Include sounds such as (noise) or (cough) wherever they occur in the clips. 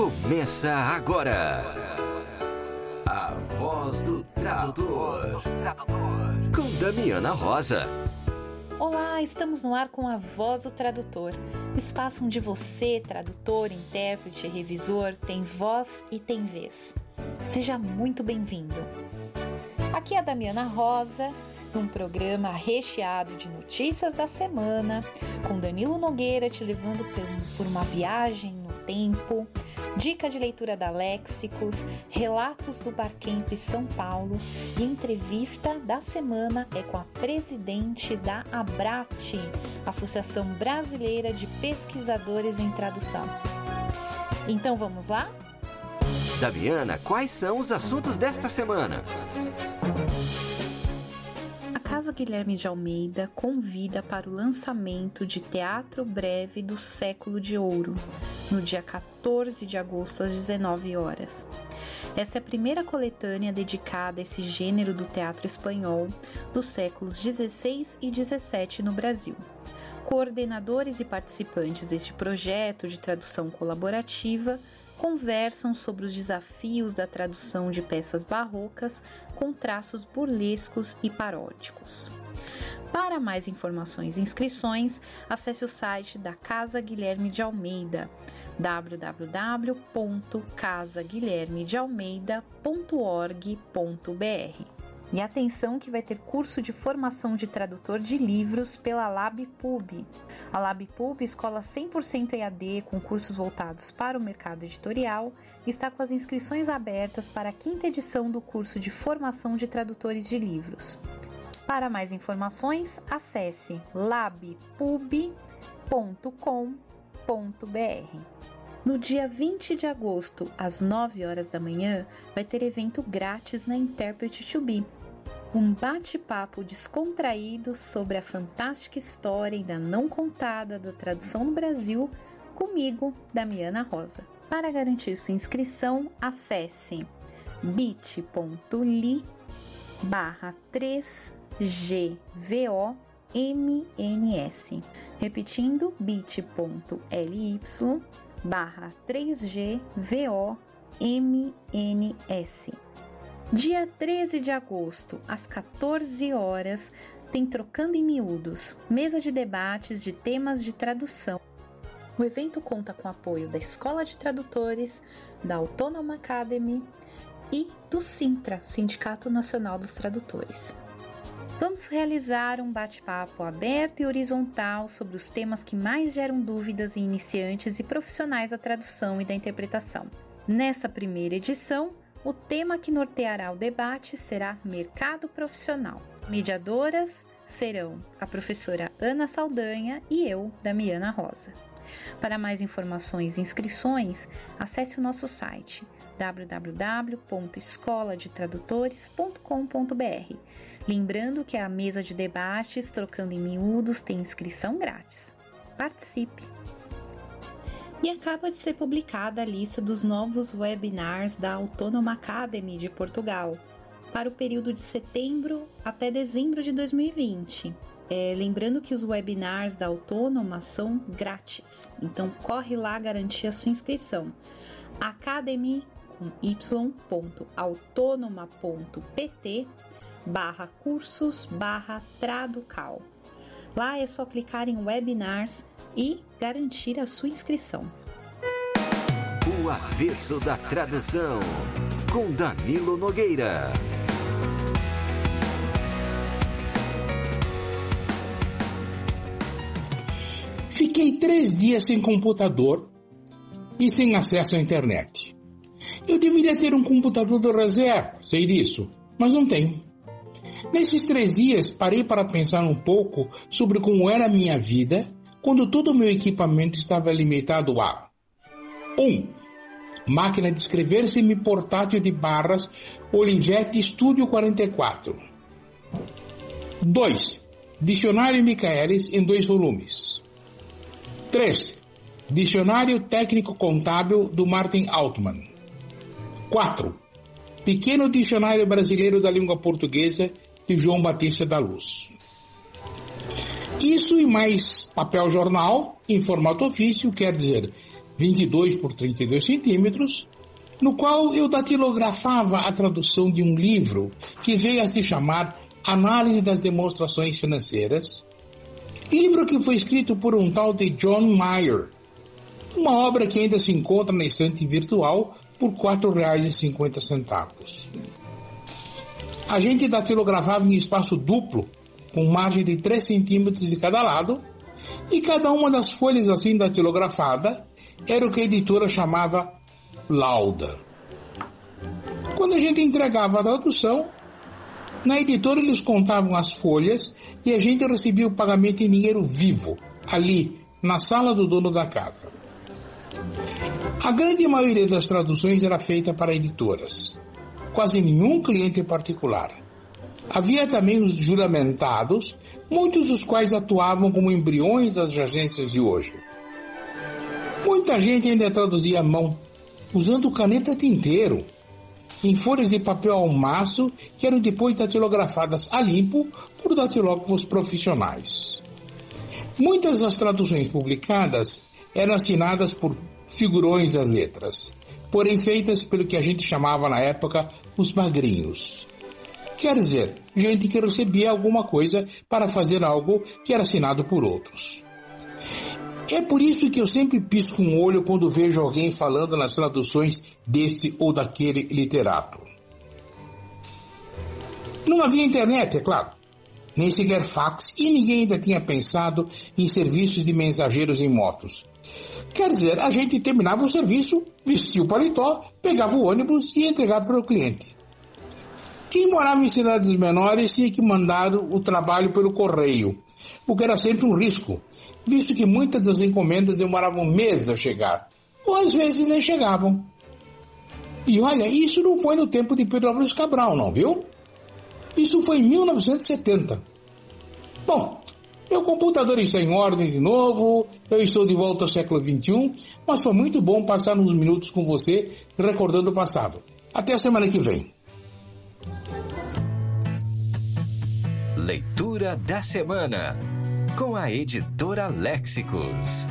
Começa agora. A voz do tradutor. Com Damiana Rosa. Olá, estamos no ar com a Voz do Tradutor, o espaço onde você, tradutor, intérprete, revisor, tem voz e tem vez. Seja muito bem-vindo. Aqui é a Damiana Rosa, num programa recheado de notícias da semana, com Danilo Nogueira te levando por uma viagem no tempo, dica de leitura da Léxicos, relatos do Barcamp São Paulo e entrevista da semana é com a presidente da ABRAT, Associação Brasileira de Pesquisadores em Tradução. Então vamos lá? Daviana, quais são os assuntos desta semana? Casa Guilherme de Almeida convida para o lançamento de Teatro Breve do Século de Ouro, no dia 14 de agosto às 19 horas. Essa é a primeira coletânea dedicada a esse gênero do teatro espanhol dos séculos 16 e 17 no Brasil. Coordenadores e participantes deste projeto de tradução colaborativa conversam sobre os desafios da tradução de peças barrocas com traços burlescos e paródicos. Para mais informações e inscrições, acesse o site da Casa Guilherme de Almeida, www.casaguilhermedealmeida.org.br. E atenção que vai ter curso de formação de tradutor de livros pela LabPub. A LabPub, escola 100% EAD com cursos voltados para o mercado editorial, está com as inscrições abertas para a quinta edição do curso de formação de tradutores de livros. Para mais informações, acesse labpub.com.br. No dia 20 de agosto, às 9 horas da manhã, vai ter evento grátis na Interpret to Be um bate-papo descontraído sobre a fantástica história ainda não contada da tradução no Brasil, comigo, Damiana Rosa. Para garantir sua inscrição, acesse bit.ly barra 3GVOMNS. Repetindo, bit.ly barra 3GVOMNS. Dia 13 de agosto, às 14 horas, tem Trocando em Miúdos, mesa de debates de temas de tradução. O evento conta com apoio da Escola de Tradutores, da Autônoma Academy e do Sintra, Sindicato Nacional dos Tradutores. Vamos realizar um bate-papo aberto e horizontal sobre os temas que mais geram dúvidas em iniciantes e profissionais da tradução e da interpretação. Nessa primeira edição, o tema que norteará o debate será mercado profissional. Mediadoras serão a professora Ana Saldanha e eu, Damiana Rosa. Para mais informações e inscrições, acesse o nosso site www.escoladetradutores.com.br. Lembrando que a mesa de debates Trocando em Miúdos tem inscrição grátis. Participe! E acaba de ser publicada a lista dos novos webinars da Autônoma Academy de Portugal para o período de setembro até dezembro de 2020. É, lembrando que os webinars da Autônoma são grátis, então corre lá garantir a sua inscrição. Academy com y.autônoma.pt barra cursos barra traducal. Lá é só clicar em webinars e garantir a sua inscrição. O avesso da tradução, com Danilo Nogueira. Fiquei três dias sem computador e sem acesso à internet. Eu deveria ter um computador de reserva, sei disso, mas não tenho. Nesses três dias, parei para pensar um pouco sobre como era a minha vida quando todo o meu equipamento estava limitado a 1. Um, máquina de escrever semi-portátil de barras Olivetti Studio 44. 2. Dicionário Michaelis em dois volumes. 3. Dicionário Técnico Contábil do Martin Altman. 4. Pequeno Dicionário Brasileiro da Língua Portuguesa de João Batista da Luz. Isso e mais papel jornal em formato ofício, quer dizer, 22 por 32 centímetros, no qual eu datilografava a tradução de um livro que veio a se chamar Análise das Demonstrações Financeiras, livro que foi escrito por um tal de John Mayer, uma obra que ainda se encontra na estante virtual por R$ 4,50. A gente datilografava em espaço duplo, com margem de 3 centímetros de cada lado, e cada uma das folhas assim datilografada era o que a editora chamava lauda. Quando a gente entregava a tradução, na editora eles contavam as folhas e a gente recebia o pagamento em dinheiro vivo, ali, na sala do dono da casa. A grande maioria das traduções era feita para editoras, quase nenhum cliente particular. Havia também os juramentados, muitos dos quais atuavam como embriões das agências de hoje. Muita gente ainda traduzia à mão, usando caneta tinteiro, em folhas de papel ao maço que eram depois datilografadas a limpo por datilógrafos profissionais. Muitas das traduções publicadas eram assinadas por figurões das letras, porém feitas pelo que a gente chamava na época os magrinhos. Quer dizer, gente que recebia alguma coisa para fazer algo que era assinado por outros. É por isso que eu sempre pisco um olho quando vejo alguém falando nas traduções desse ou daquele literato. Não havia internet, é claro, nem sequer fax e ninguém ainda tinha pensado em serviços de mensageiros em motos. Quer dizer, a gente terminava o serviço, vestia o paletó, pegava o ônibus e entregava para o cliente. Quem morava em cidades menores tinha que mandar o trabalho pelo correio, o que era sempre um risco, visto que muitas das encomendas demoravam meses a chegar, ou às vezes nem chegavam. E olha, isso não foi no tempo de Pedro Álvares Cabral, não, viu? Isso foi em 1970. Bom, meu computador está em ordem de novo, eu estou de volta ao século XXI, mas foi muito bom passar uns minutos com você recordando o passado. Até a semana que vem. Leitura da semana com a editora Léxicos.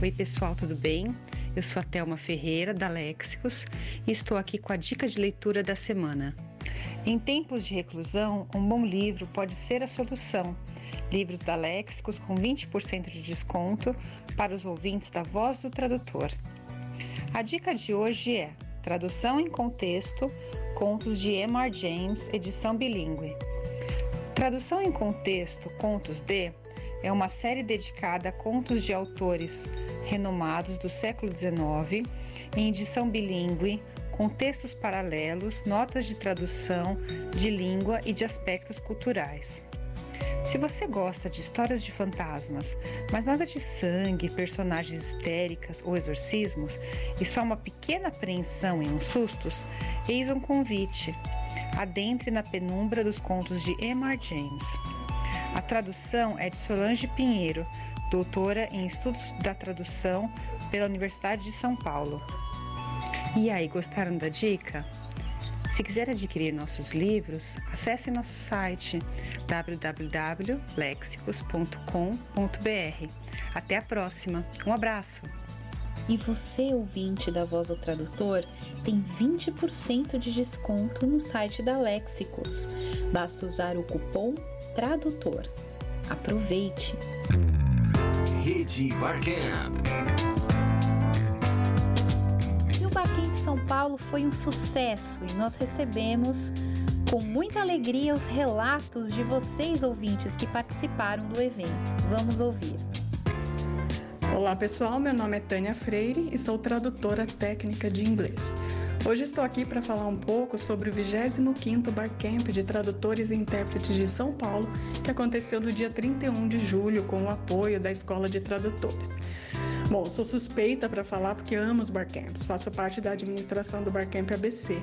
Oi, pessoal, tudo bem? Eu sou a Thelma Ferreira, da Léxicos, e estou aqui com a dica de leitura da semana. Em tempos de reclusão, um bom livro pode ser a solução. Livros da Léxicos com 20% de desconto para os ouvintes da Voz do Tradutor. A dica de hoje é Tradução em Contexto, Contos de M.R. James, edição bilíngue. Tradução em Contexto, Contos de é uma série dedicada a contos de autores renomados do século XIX, em edição bilíngue, com textos paralelos, notas de tradução, de língua e de aspectos culturais. Se você gosta de histórias de fantasmas, mas nada de sangue, personagens histéricas ou exorcismos, e só uma pequena apreensão e uns sustos, eis um convite. Adentre na penumbra dos contos de M.R. James. A tradução é de Solange Pinheiro, doutora em Estudos da Tradução pela Universidade de São Paulo. E aí, gostaram da dica? Se quiser adquirir nossos livros, acesse nosso site www.lexicos.com.br. Até a próxima. Um abraço. E você, ouvinte da Voz do Tradutor, tem 20% de desconto no site da Lexicos. Basta usar o cupom TRADUTOR. Aproveite! Rede Barcamp. São Paulo foi um sucesso e nós recebemos com muita alegria os relatos de vocês ouvintes que participaram do evento. Vamos ouvir. Olá pessoal, meu nome é Tânia Freire e sou tradutora técnica de inglês. Hoje estou aqui para falar um pouco sobre o 25º Barcamp de Tradutores e Intérpretes de São Paulo, que aconteceu no dia 31 de julho com o apoio da Escola de Tradutores. Bom, sou suspeita para falar porque amo os barcamps, faço parte da administração do Barcamp ABC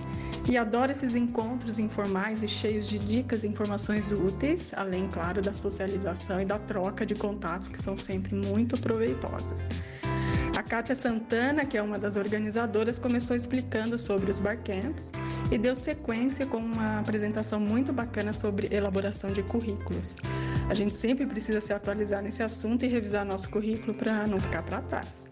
e adoro esses encontros informais e cheios de dicas e informações úteis, além, claro, da socialização e da troca de contatos que são sempre muito proveitosas. Kátia Santana, que é uma das organizadoras, começou explicando sobre os barcamps e deu sequência com uma apresentação muito bacana sobre elaboração de currículos. A gente sempre precisa se atualizar nesse assunto e revisar nosso currículo para não ficar para trás.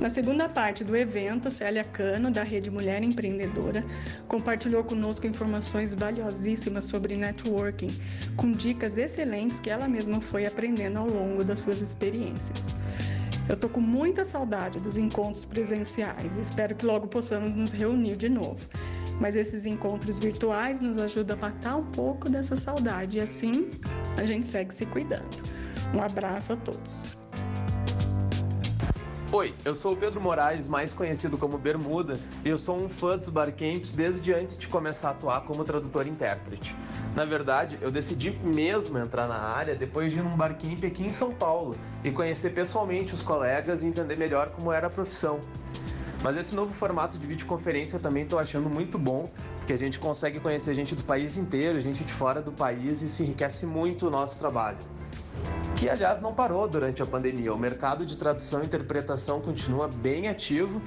Na segunda parte do evento, Célia Cano, da Rede Mulher Empreendedora, compartilhou conosco informações valiosíssimas sobre networking, com dicas excelentes que ela mesma foi aprendendo ao longo das suas experiências. Eu tô com muita saudade dos encontros presenciais e espero que logo possamos nos reunir de novo. Mas esses encontros virtuais nos ajudam a matar um pouco dessa saudade e assim a gente segue se cuidando. Um abraço a todos. Oi, eu sou o Pedro Moraes, mais conhecido como Bermuda, e eu sou um fã dos Barcamps desde antes de começar a atuar como tradutor e intérprete. Na verdade, eu decidi mesmo entrar na área depois de ir num Barcamp aqui em São Paulo e conhecer pessoalmente os colegas e entender melhor como era a profissão. Mas esse novo formato de videoconferência eu também estou achando muito bom, porque a gente consegue conhecer gente do país inteiro, gente de fora do país e isso enriquece muito o nosso trabalho que aliás não parou durante a pandemia. O mercado de tradução e interpretação continua bem ativo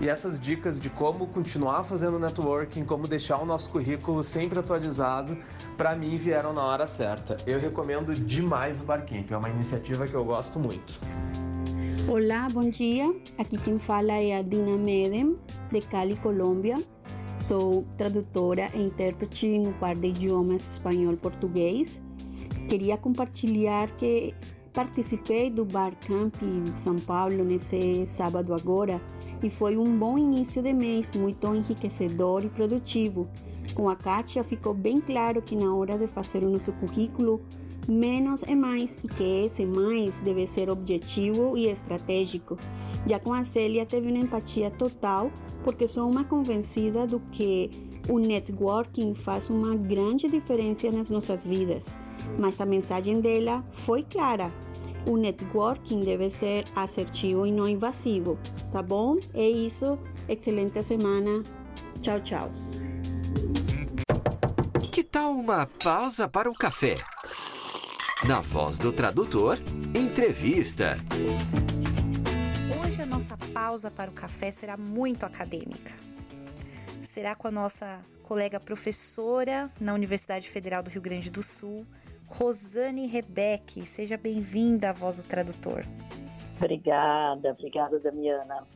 e essas dicas de como continuar fazendo networking, como deixar o nosso currículo sempre atualizado, para mim vieram na hora certa. Eu recomendo demais o Barcamp, é uma iniciativa que eu gosto muito. Olá, bom dia. Aqui quem fala é a Dina Medem, de Cali, Colômbia. Sou tradutora e intérprete um par de idiomas espanhol e português Queria compartilhar que participei do Bar Camp em São Paulo nesse sábado agora e foi um bom início de mês, muito enriquecedor e produtivo. Com a Kátia ficou bem claro que na hora de fazer o nosso currículo, menos é mais e que esse mais deve ser objetivo e estratégico. Já com a Célia teve uma empatia total, porque sou uma convencida do que o networking faz uma grande diferença nas nossas vidas mas a mensagem dela foi clara. O networking deve ser assertivo e não invasivo, tá bom? É isso. Excelente semana. Tchau, tchau. Que tal uma pausa para o café? Na voz do tradutor, entrevista. Hoje a nossa pausa para o café será muito acadêmica. Será com a nossa colega professora na Universidade Federal do Rio Grande do Sul, Rosane Rebeck. Seja bem-vinda à Voz do Tradutor. Obrigada, obrigada, Damiana.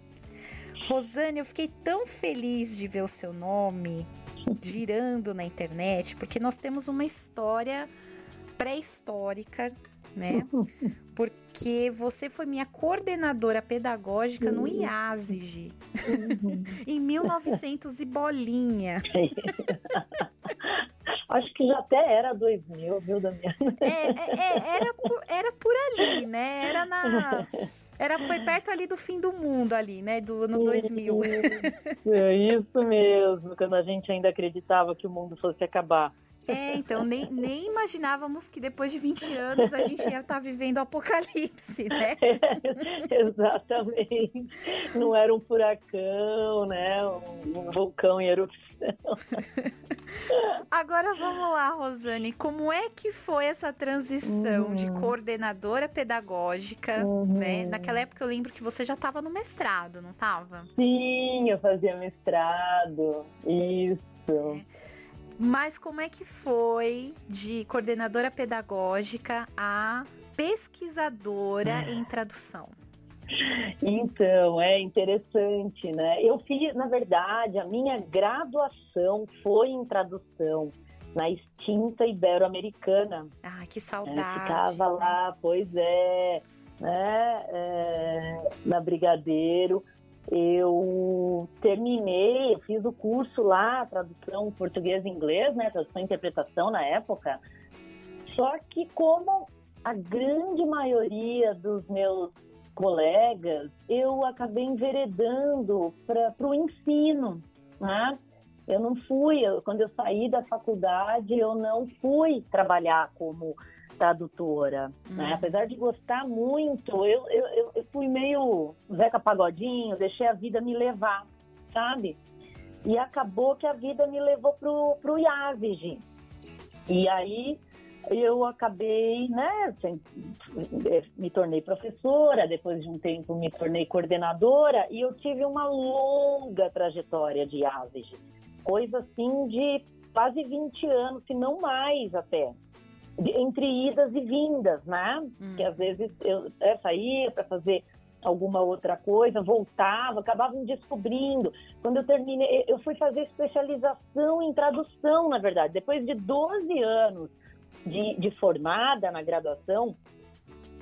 Rosane, eu fiquei tão feliz de ver o seu nome (laughs) girando na internet, porque nós temos uma história pré-histórica, né? Porque você foi minha coordenadora pedagógica no IASIG, uhum. (laughs) em 1900 e bolinha. (laughs) Acho que já até era 2000, viu, Damiana? É, é, é, era, por, era por ali, né? Era na. Era, foi perto ali do fim do mundo, ali, né? Do ano 2000. É isso mesmo, quando a gente ainda acreditava que o mundo fosse acabar. É, então, nem, nem imaginávamos que depois de 20 anos a gente ia estar tá vivendo o apocalipse, né? É, (laughs) exatamente. Não era um furacão, né? Um, um vulcão em erupção. Agora vamos lá, Rosane. Como é que foi essa transição uhum. de coordenadora pedagógica, uhum. né? Naquela época eu lembro que você já estava no mestrado, não estava? Sim, eu fazia mestrado. Isso. É. Mas como é que foi de coordenadora pedagógica a pesquisadora em tradução? Então, é interessante, né? Eu fiz, na verdade, a minha graduação foi em tradução na extinta Ibero-Americana. Ah, que saudade! Eu ficava lá, pois é, né? É, na Brigadeiro eu terminei, eu fiz o curso lá, tradução português e inglês, né, tradução e interpretação na época. Só que como a grande maioria dos meus colegas, eu acabei enveredando para o ensino, né? Eu não fui, eu, quando eu saí da faculdade, eu não fui trabalhar como tradutora, hum. né? Apesar de gostar muito, eu, eu, eu fui meio Zeca Pagodinho, deixei a vida me levar, sabe? E acabou que a vida me levou pro, pro IAVIG. E aí eu acabei, né, assim, me tornei professora, depois de um tempo me tornei coordenadora e eu tive uma longa trajetória de ASEG, coisa assim de quase 20 anos, se não mais até, entre idas e vindas, né? Hum. Que às vezes eu é, saía para fazer alguma outra coisa, voltava, acabava me descobrindo. Quando eu terminei, eu fui fazer especialização em tradução, na verdade, depois de 12 anos de, de formada na graduação,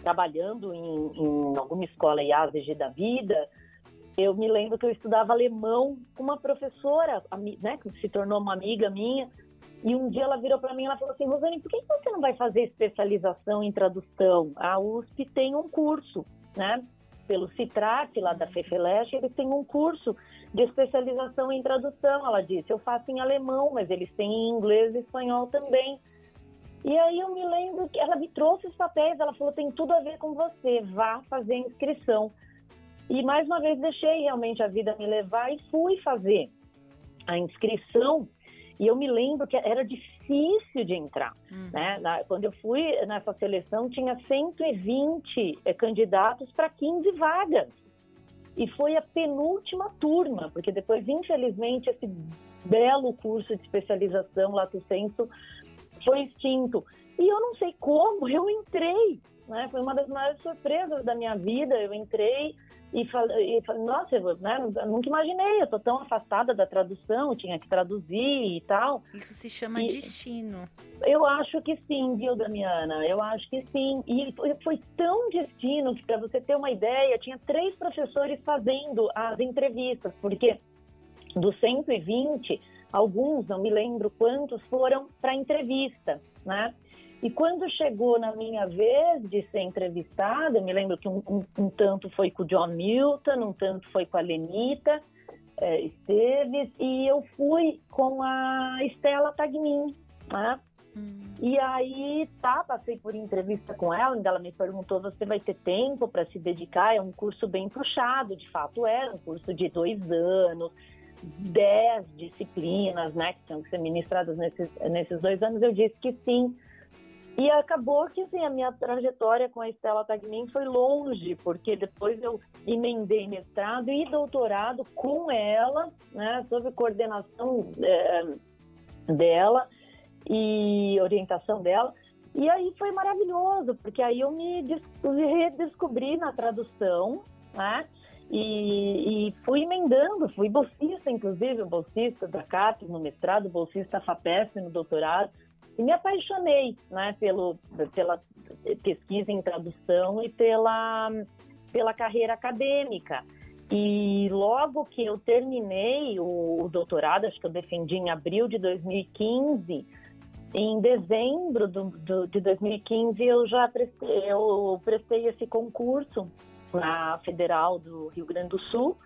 trabalhando em, em alguma escola IASG da vida, eu me lembro que eu estudava alemão com uma professora, né, que se tornou uma amiga minha, e um dia ela virou para mim e falou assim, Rosane, por que você não vai fazer especialização em tradução? A USP tem um curso, né? Pelo Citrat, lá da FEFELESH, eles têm um curso de especialização em tradução. Ela disse, eu faço em alemão, mas eles têm em inglês e espanhol também. E aí eu me lembro que ela me trouxe os papéis, ela falou, tem tudo a ver com você, vá fazer inscrição. E mais uma vez deixei realmente a vida me levar e fui fazer a inscrição. E eu me lembro que era difícil de entrar. Uhum. Né? Na, quando eu fui nessa seleção, tinha 120 é, eh, candidatos para 15 vagas. E foi a penúltima turma, porque depois, infelizmente, esse belo curso de especialização, Lato Senso, foi extinto. E eu não sei como, eu entrei. Né? Foi uma das maiores surpresas da minha vida. Eu entrei e falei, e nossa, eu, né, nunca imaginei, eu tô tão afastada da tradução, tinha que traduzir e tal. Isso se chama e, destino. Eu acho que sim, viu, Damiana? Eu acho que sim. E foi, foi tão destino que, para você ter uma ideia, tinha três professores fazendo as entrevistas, porque dos 120, alguns, não me lembro quantos, foram para entrevista, né? E quando chegou na minha vez de ser entrevistada, eu me lembro que um, um, um tanto foi com o John Milton, um tanto foi com a Lenita é, Esteves, e eu fui com a Estela Tagmin, né? Hum. E aí, tá, passei por entrevista com ela, onde ela me perguntou: você vai ter tempo para se dedicar? É um curso bem puxado, de fato era, um curso de dois anos, dez disciplinas, né, que tinham que ser ministradas nesses, nesses dois anos. Eu disse que sim. E acabou que assim, a minha trajetória com a Estela Tagmin foi longe, porque depois eu emendei mestrado e doutorado com ela, né, sob coordenação é, dela e orientação dela. E aí foi maravilhoso, porque aí eu me redescobri na tradução, né? E, e, fui emendando, fui bolsista, inclusive, bolsista da CAPES no mestrado, bolsista FAPESP no doutorado, e me apaixonei né, pelo, pela pesquisa em tradução e pela, pela carreira acadêmica. E logo que eu terminei o, o doutorado, acho que eu defendi em abril de 2015, em dezembro do, do, de 2015 eu já prestei, eu prestei esse concurso na Federal do Rio Grande do Sul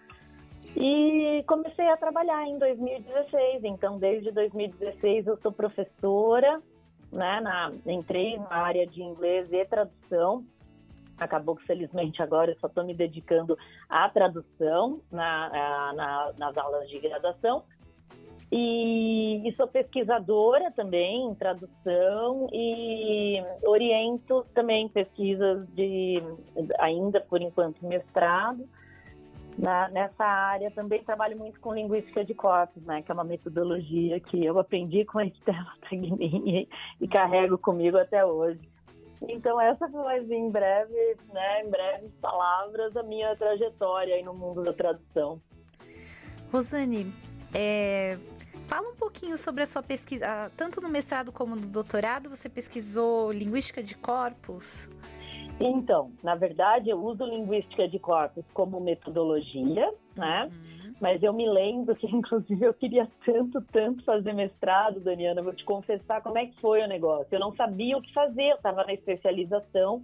e comecei a trabalhar em 2016. Então, desde 2016 eu sou professora, né? Na, entrei na área de inglês e tradução. Acabou que, felizmente, agora eu só estou me dedicando à tradução na, na, nas aulas de graduação. E, e, sou pesquisadora também em tradução e oriento também pesquisas de, ainda por enquanto, mestrado na, nessa área também trabalho muito com linguística de corpos, né, que é uma metodologia que eu aprendi com a Estela Tagnin e, carrego comigo até hoje. Então essa foi em breve, né, em breves palavras, a minha trajetória no mundo da tradução. Rosane, é, fala um pouquinho sobre a sua pesquisa, tanto no mestrado como no doutorado, você pesquisou linguística de corpos? Então, na verdade, eu uso linguística de corpos como metodologia, né? Uhum. Mas eu me lembro que, (laughs) inclusive, eu queria tanto, tanto fazer mestrado, Daniana. Vou te confessar como é que foi o negócio. Eu não sabia o que fazer, eu estava na especialização,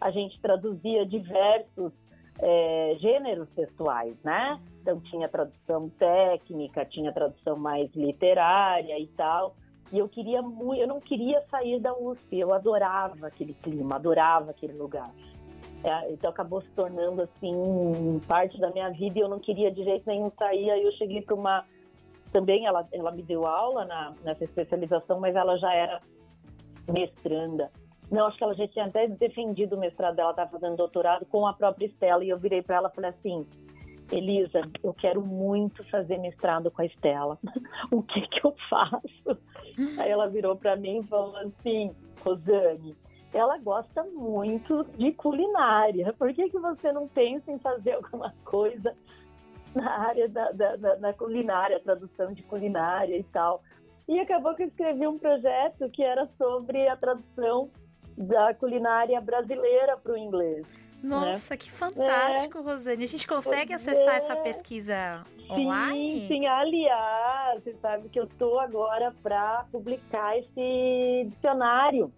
a gente traduzia diversos é, gêneros textuais, né? Então, tinha tradução técnica, tinha tradução mais literária e tal. E eu queria muito, eu não queria sair da USP, eu adorava aquele clima, adorava aquele lugar. É, então acabou se tornando assim parte da minha vida e eu não queria de jeito nenhum sair. Aí eu cheguei para uma também ela, ela me deu aula na, nessa especialização, mas ela já era mestranda. Não, acho que ela já tinha até defendido o mestrado dela, estava fazendo doutorado com a própria Estela. E eu virei para ela e falei assim: Elisa, eu quero muito fazer mestrado com a Estela. (laughs) o que que eu faço? Aí ela virou para mim e falou assim: Rosane, ela gosta muito de culinária. Por que, que você não pensa em fazer alguma coisa na área da, da, da, da culinária, tradução de culinária e tal? E acabou que eu escrevi um projeto que era sobre a tradução da culinária brasileira para o inglês. Né? Nossa, né? que fantástico, é. Rosane. A gente consegue pois acessar é. essa pesquisa online? Sim, sim. Aliás, você sabe que eu estou agora para publicar esse dicionário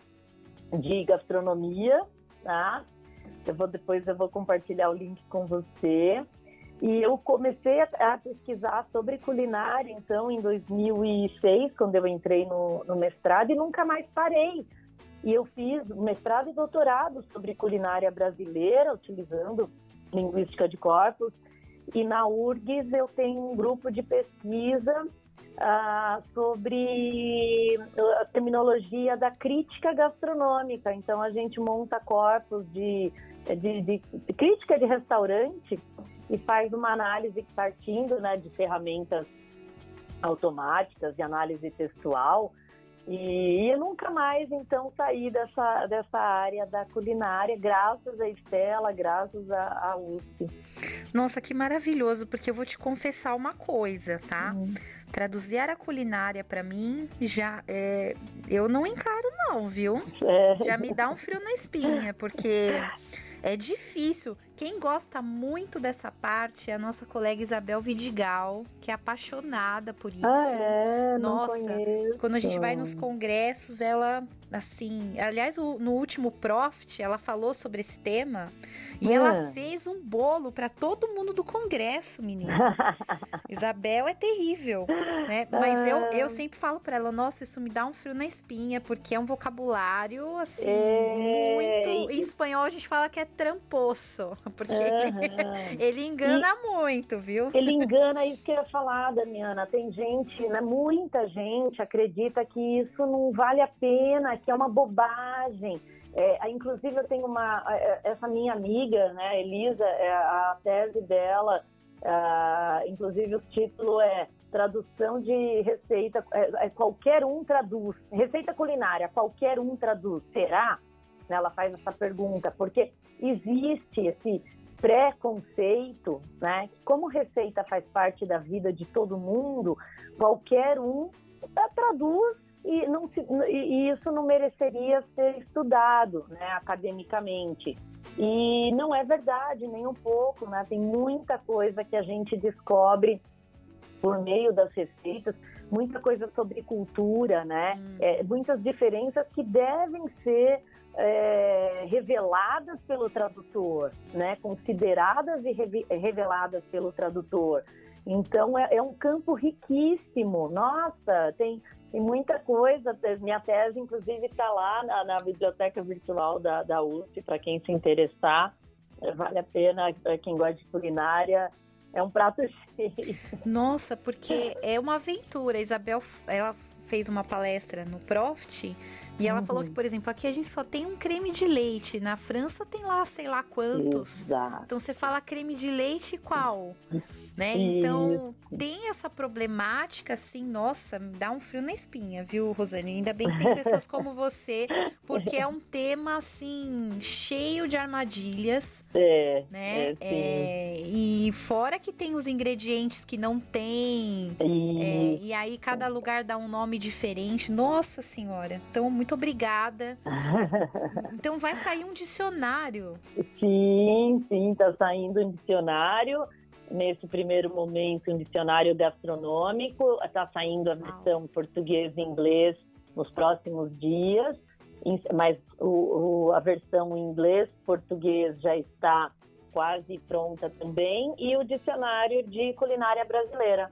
de gastronomia, tá? Eu vou depois eu vou compartilhar o link com você. E eu comecei a, a pesquisar sobre culinária, então, em 2006, quando eu entrei no, no mestrado, e nunca mais parei. E eu fiz mestrado e doutorado sobre culinária brasileira, utilizando linguística de corpos. E na URGS eu tenho um grupo de pesquisa ah, sobre a terminologia da crítica gastronômica. Então a gente monta corpos de, de, de, de crítica de restaurante e faz uma análise partindo né, de ferramentas automáticas de análise textual e eu nunca mais, então, saí dessa, dessa área da culinária, graças a Estela, graças a, a USP. Nossa, que maravilhoso, porque eu vou te confessar uma coisa, tá? Hum. Traduzir a culinária para mim, já é, eu não encaro não, viu? É. Já me dá um frio na espinha, porque é difícil. Quem gosta muito dessa parte é a nossa colega Isabel Vidigal, que é apaixonada por isso. Ah, é? Nossa, quando a gente vai nos congressos, ela assim, aliás, o, no último Profit, ela falou sobre esse tema e ela ah. fez um bolo para todo mundo do congresso, menina. (laughs) Isabel é terrível, né? Mas eu, eu ah. sempre falo para ela, nossa, isso me dá um frio na espinha, porque é um vocabulário assim é... muito. Em espanhol a gente fala que é tramposo, (laughs) porque uhum. ele engana e muito, viu? Ele (laughs) engana isso que eu ia falar, Damiana. Tem gente, né? Muita gente acredita que isso não vale a pena, que é uma bobagem. É, inclusive, eu tenho uma. É, essa minha amiga, né, Elisa, é, a tese dela, é, inclusive o título é Tradução de Receita. É, é, qualquer um traduz. Receita culinária, qualquer um traduz. Será? Ela faz essa pergunta, porque existe esse preconceito, né? Como receita faz parte da vida de todo mundo, qualquer um traduz e, não se, e isso não mereceria ser estudado né, academicamente. E não é verdade, nem um pouco, né? Tem muita coisa que a gente descobre por meio das receitas, muita coisa sobre cultura, né? Hum. É, muitas diferenças que devem ser é, reveladas pelo tradutor, né? Consideradas e reveladas pelo tradutor. Então é, é um campo riquíssimo. Nossa, tem tem muita coisa. Minha tese, inclusive, está lá na, na, biblioteca virtual da, da USP, para quem se interessar. Vale a pena, para quem gosta de culinária. É um prato cheio. Nossa, porque é uma aventura. A Isabel, ela fez uma palestra no Profit e ela uhum. falou que, por exemplo, aqui a gente só tem um creme de leite. Na França tem lá, sei lá quantos. Exato. Então você fala creme de leite qual? Né? Então, tem essa problemática, assim, nossa, dá um frio na espinha, viu, Rosane? Ainda bem que tem pessoas como você, porque é um tema, assim, cheio de armadilhas, (laughs) é, né? É, é, e fora que tem os ingredientes que não tem, é, e aí cada lugar dá um nome diferente. Nossa Senhora! Então, muito obrigada. (laughs) então, vai sair um dicionário. Sim, sim, tá saindo um dicionário nesse primeiro momento um dicionário gastronômico, está saindo a versão português e inglês nos próximos dias, mas o, o, a versão em inglês, português já está quase pronta também, e o dicionário de culinária brasileira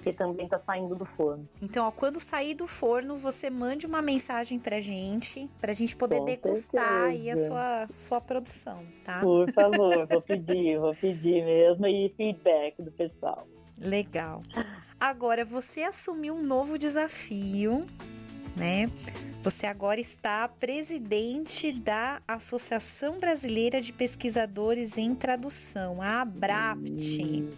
que também está saindo do forno. Então, ó, quando sair do forno, você mande uma mensagem pra gente, pra gente poder Com degustar aí a sua, sua produção, tá? Por (laughs) favor, vou pedir, vou pedir mesmo e feedback do pessoal. Legal. Agora, você assumiu um novo desafio, né? Você agora está presidente da Associação Brasileira de Pesquisadores em Tradução, a ABRAPT.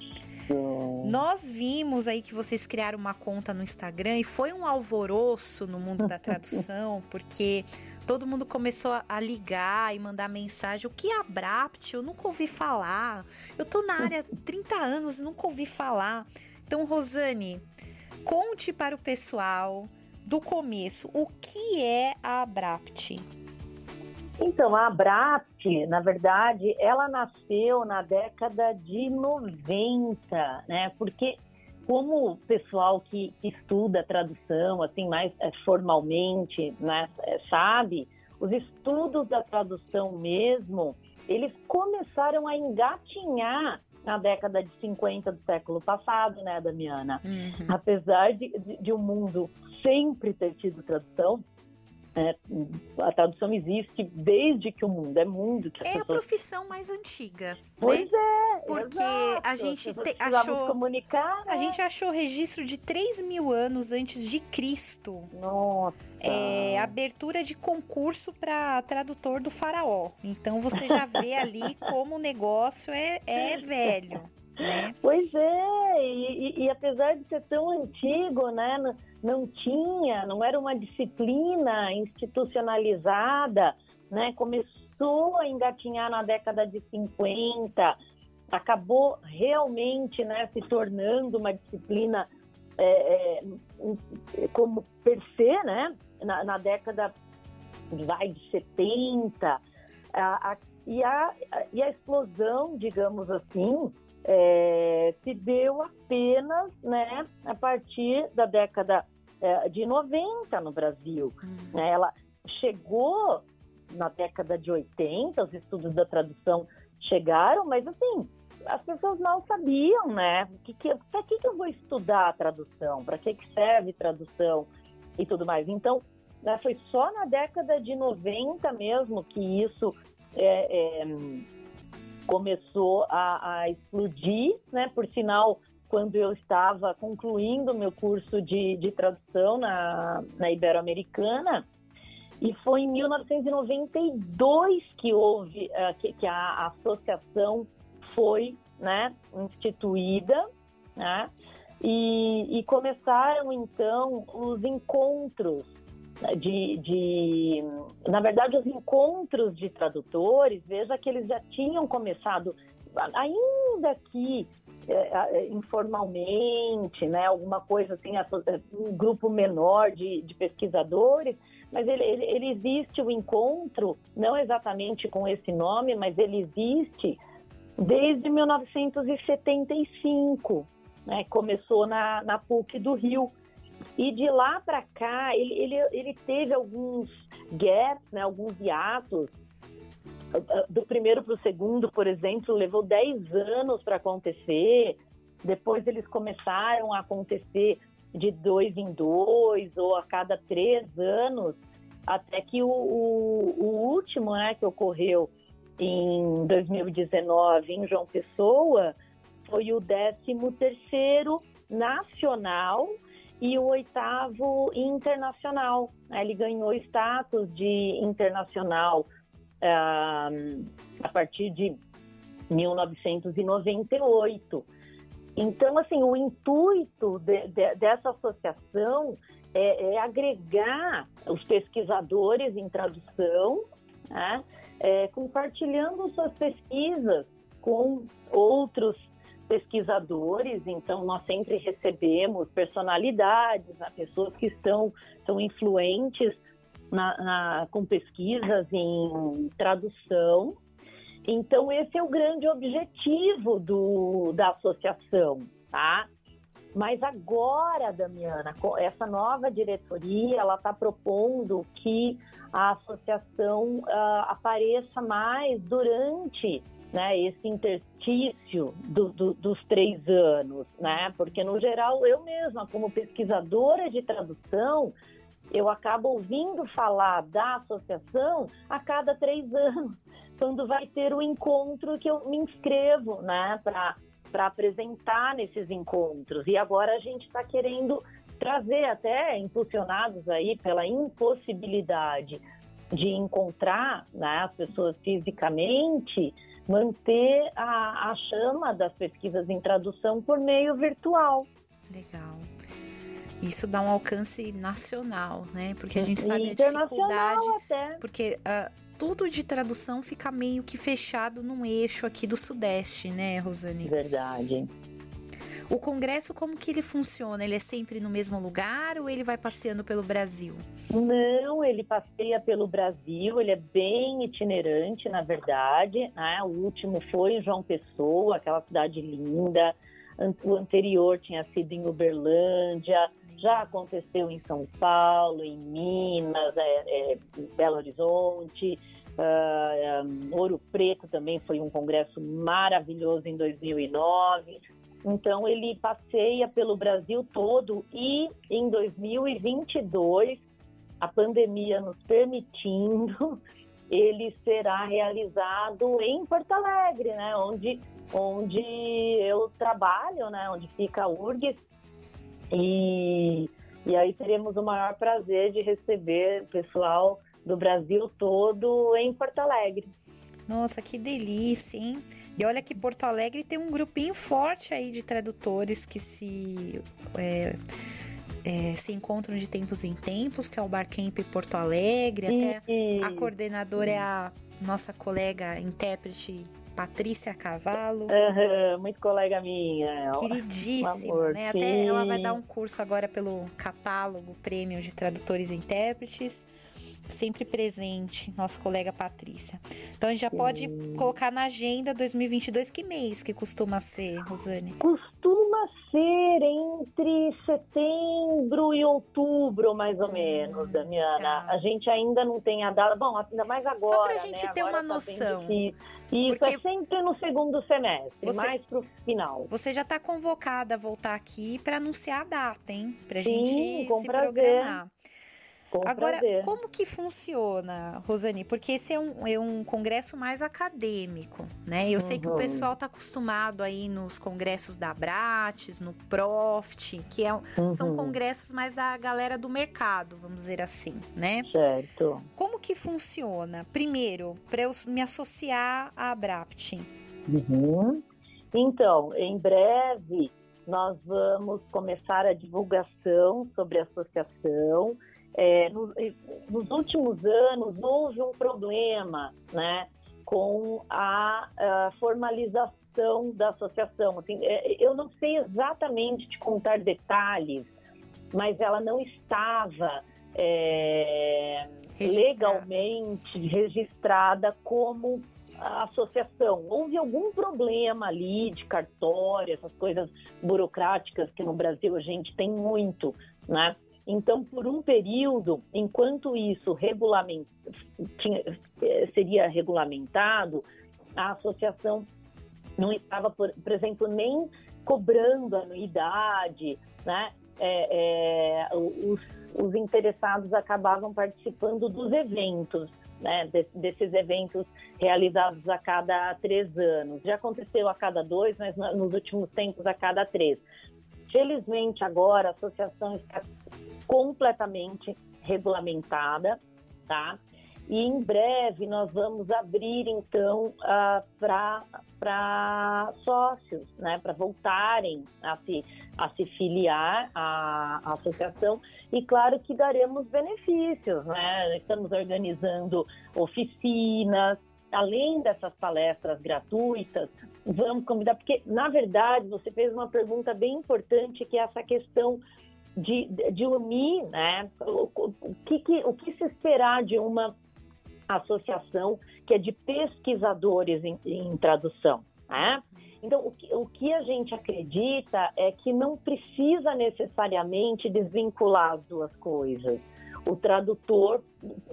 Nós vimos aí que vocês criaram uma conta no Instagram e foi um alvoroço no mundo da tradução, (laughs) porque todo mundo começou a ligar e mandar mensagem. O que é Abrapt? Eu nunca ouvi falar. Eu tô na área há 30 anos e nunca ouvi falar. Então, Rosane, conte para o pessoal do começo o que é a Abrapt. Então, a Abrapt, na verdade, ela nasceu na década de 90, né? Porque como o pessoal que, estuda tradução, assim, mais é, formalmente, né, é, sabe, os estudos da tradução mesmo, eles começaram a engatinhar na década de 50 do século passado, né, Damiana? Uhum. Apesar de, de, de o mundo sempre ter tido tradução, é, a tradução existe desde que o mundo é mundo. Que é pessoas... a profissão mais antiga. Pois né? é. Porque exato. a gente te, achou. Comunicar, né? A gente achou registro de 3 mil anos antes de Cristo. Nossa. É abertura de concurso para tradutor do faraó. Então você já vê ali como o negócio é, é velho. Né? Pois é, e, e, e, apesar de ser tão antigo, né, não, não, tinha, não era uma disciplina institucionalizada, né, começou a engatinhar na década de 50, acabou realmente né, se tornando uma disciplina é, é, como per se, né, na, na década vai de 70, a, a, e, a, e a explosão, digamos assim, é, se deu apenas né, a partir da década é, de 90 no Brasil. Uhum. Ela chegou na década de 80, os estudos da tradução chegaram, mas assim, as pessoas mal sabiam, né? Que, que, para que, que eu vou estudar a tradução? Para que, que serve tradução e tudo mais? Então, né, foi só na década de 90 mesmo que isso é, é, começou a, a explodir, né? Por sinal, quando eu estava concluindo meu curso de, de tradução na, na Ibero-Americana, e foi em 1992 que houve, uh, que, que, a associação foi né, instituída, né? E, e começaram então os encontros de, de, na verdade, os encontros de tradutores, veja que eles já tinham começado, ainda que é, é informalmente, né, alguma coisa assim, um grupo menor de, de pesquisadores, mas ele, ele, ele, existe o encontro, não exatamente com esse nome, mas ele existe desde 1975, né, começou na, na PUC do Rio. E de lá para cá, ele, ele, ele teve alguns gaps, né, alguns hiatos. Do primeiro para o segundo, por exemplo, levou 10 anos para acontecer. Depois eles começaram a acontecer de dois em dois ou a cada três anos, até que o, o, o último né, que ocorreu em 2019 em João Pessoa foi o 13 terceiro nacional e o oitavo internacional. Ele ganhou status de internacional uh, a partir de 1998. Então, assim, o intuito de, de, dessa associação é, é, agregar os pesquisadores em tradução, né, é, compartilhando suas pesquisas com outros pesquisadores, então nós sempre recebemos personalidades, né, pessoas que estão, são influentes na, na, com pesquisas em tradução. Então esse é o grande objetivo do, da associação, tá? Mas agora, Damiana, essa nova diretoria, ela está propondo que a associação uh, apareça mais durante né, esse interstício do, do, dos três anos, né? Porque no geral eu mesma, como pesquisadora de tradução, eu acabo ouvindo falar da associação a cada três (laughs) anos, quando vai ter o encontro que eu me inscrevo, né, para para apresentar nesses encontros. E agora a gente está querendo trazer até impulsionados aí pela impossibilidade de encontrar né, as pessoas fisicamente, manter a, a chama das pesquisas em tradução por meio virtual. Legal. Isso dá um alcance nacional, né? Porque a gente sabe a dificuldade. Até. Porque uh, tudo de tradução fica meio que fechado num eixo aqui do Sudeste, né, Rosane? Verdade. O congresso, como que ele funciona? Ele é sempre no mesmo lugar ou ele vai passeando pelo Brasil? Não, ele passeia pelo Brasil, ele é bem itinerante, na verdade. Né? O último foi em João Pessoa, aquela cidade linda. O anterior tinha sido em Uberlândia, já aconteceu em São Paulo, em Minas, é, é, Belo Horizonte. Uh, um, Ouro Preto também foi um congresso maravilhoso em 2009. Então, ele passeia pelo Brasil todo e em 2022, a pandemia nos permitindo, (laughs) ele será realizado em Porto Alegre, né? Onde, onde eu trabalho, né? Onde fica a URGS. E, e aí teremos o maior prazer de receber pessoal do Brasil todo em Porto Alegre. Nossa, que delícia, hein? E olha que Porto Alegre tem um grupinho forte aí de tradutores que se é, é, se encontram de tempos em tempos, que é o Barcamp Porto Alegre. Até a coordenadora é a nossa colega intérprete Patrícia Cavallo. Uhum, muito colega minha. Queridíssima, (laughs) amor, né? Sim. Até ela vai dar um curso agora pelo catálogo Prêmio de Tradutores e Intérpretes sempre presente, nossa colega Patrícia. Então a gente já pode colocar na agenda 2022 que mês que costuma ser, Rosane? Costuma ser entre setembro e outubro, mais ou menos, hum, Damiana. Tá. A gente ainda não tem a data, bom, ainda mais agora. Só pra gente né? ter agora uma tá noção. Isso Porque é sempre no segundo semestre, você, mais pro final. Você já está convocada a voltar aqui para anunciar a data, hein? Pra Sim, gente se prazer. programar. Com Agora, prazer. como que funciona, Rosane? Porque esse é um, é um congresso mais acadêmico, né? Eu uhum. sei que o uhum. pessoal está acostumado aí nos congressos da Bratis, no Profit, que é, uhum. são congressos mais da galera do mercado, vamos dizer assim, né? Certo. Como que funciona? Primeiro, para eu me associar à Abrapt. Uhum. Então, em breve, nós vamos começar a divulgação sobre a associação é, nos, nos, últimos anos houve um problema né, com a, a formalização da associação. Assim, é, eu não sei exatamente te contar detalhes, mas ela não estava é, legalmente registrada como associação. Houve algum problema ali de cartório, essas coisas burocráticas que no Brasil a gente tem muito, né? Então, por um período, enquanto isso regulament... Tinha, eh, seria regulamentado, a associação não estava, por, por exemplo, nem cobrando anuidade, né? É, é, os, os, interessados acabavam participando dos eventos, né? desses eventos realizados a cada três anos. Já aconteceu a cada dois, mas nos últimos tempos a cada três. Felizmente agora a associação está completamente regulamentada, tá? E em breve nós vamos abrir então uh, para sócios, né, para voltarem a se, a se filiar à, à, associação e claro que daremos benefícios, né? Estamos organizando oficinas, além dessas palestras gratuitas, vamos convidar, porque na verdade você fez uma pergunta bem importante que é essa questão de, de unir, né? O, o, que, que, o que se esperar de uma associação que é de pesquisadores em, em tradução, né? Então, o que, o que a gente acredita é que não precisa necessariamente desvincular as duas coisas. O tradutor